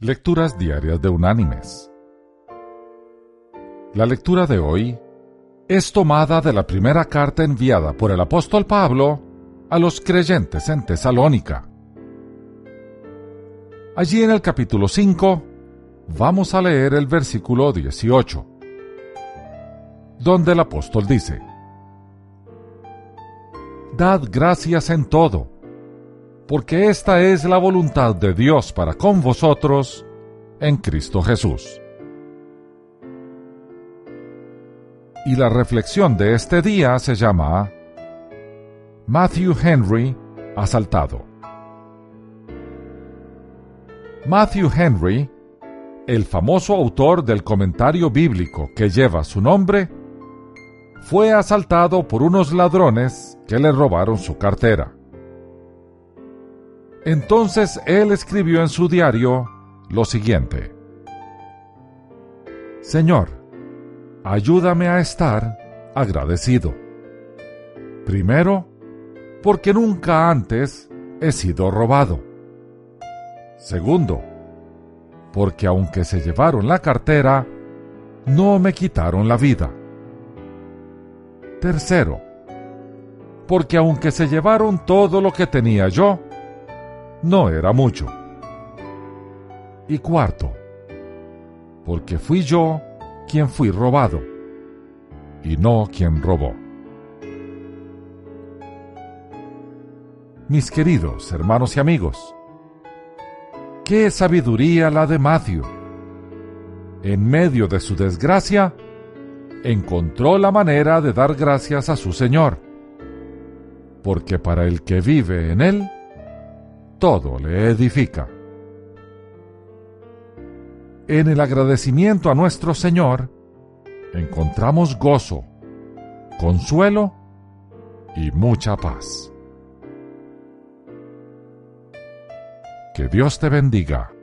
Lecturas Diarias de Unánimes. La lectura de hoy es tomada de la primera carta enviada por el apóstol Pablo a los creyentes en Tesalónica. Allí en el capítulo 5 vamos a leer el versículo 18, donde el apóstol dice, Dad gracias en todo porque esta es la voluntad de Dios para con vosotros en Cristo Jesús. Y la reflexión de este día se llama Matthew Henry asaltado. Matthew Henry, el famoso autor del comentario bíblico que lleva su nombre, fue asaltado por unos ladrones que le robaron su cartera. Entonces él escribió en su diario lo siguiente. Señor, ayúdame a estar agradecido. Primero, porque nunca antes he sido robado. Segundo, porque aunque se llevaron la cartera, no me quitaron la vida. Tercero, porque aunque se llevaron todo lo que tenía yo, no era mucho. Y cuarto, porque fui yo quien fui robado y no quien robó. Mis queridos hermanos y amigos, qué sabiduría la de Matthew. En medio de su desgracia, encontró la manera de dar gracias a su Señor, porque para el que vive en él, todo le edifica. En el agradecimiento a nuestro Señor encontramos gozo, consuelo y mucha paz. Que Dios te bendiga.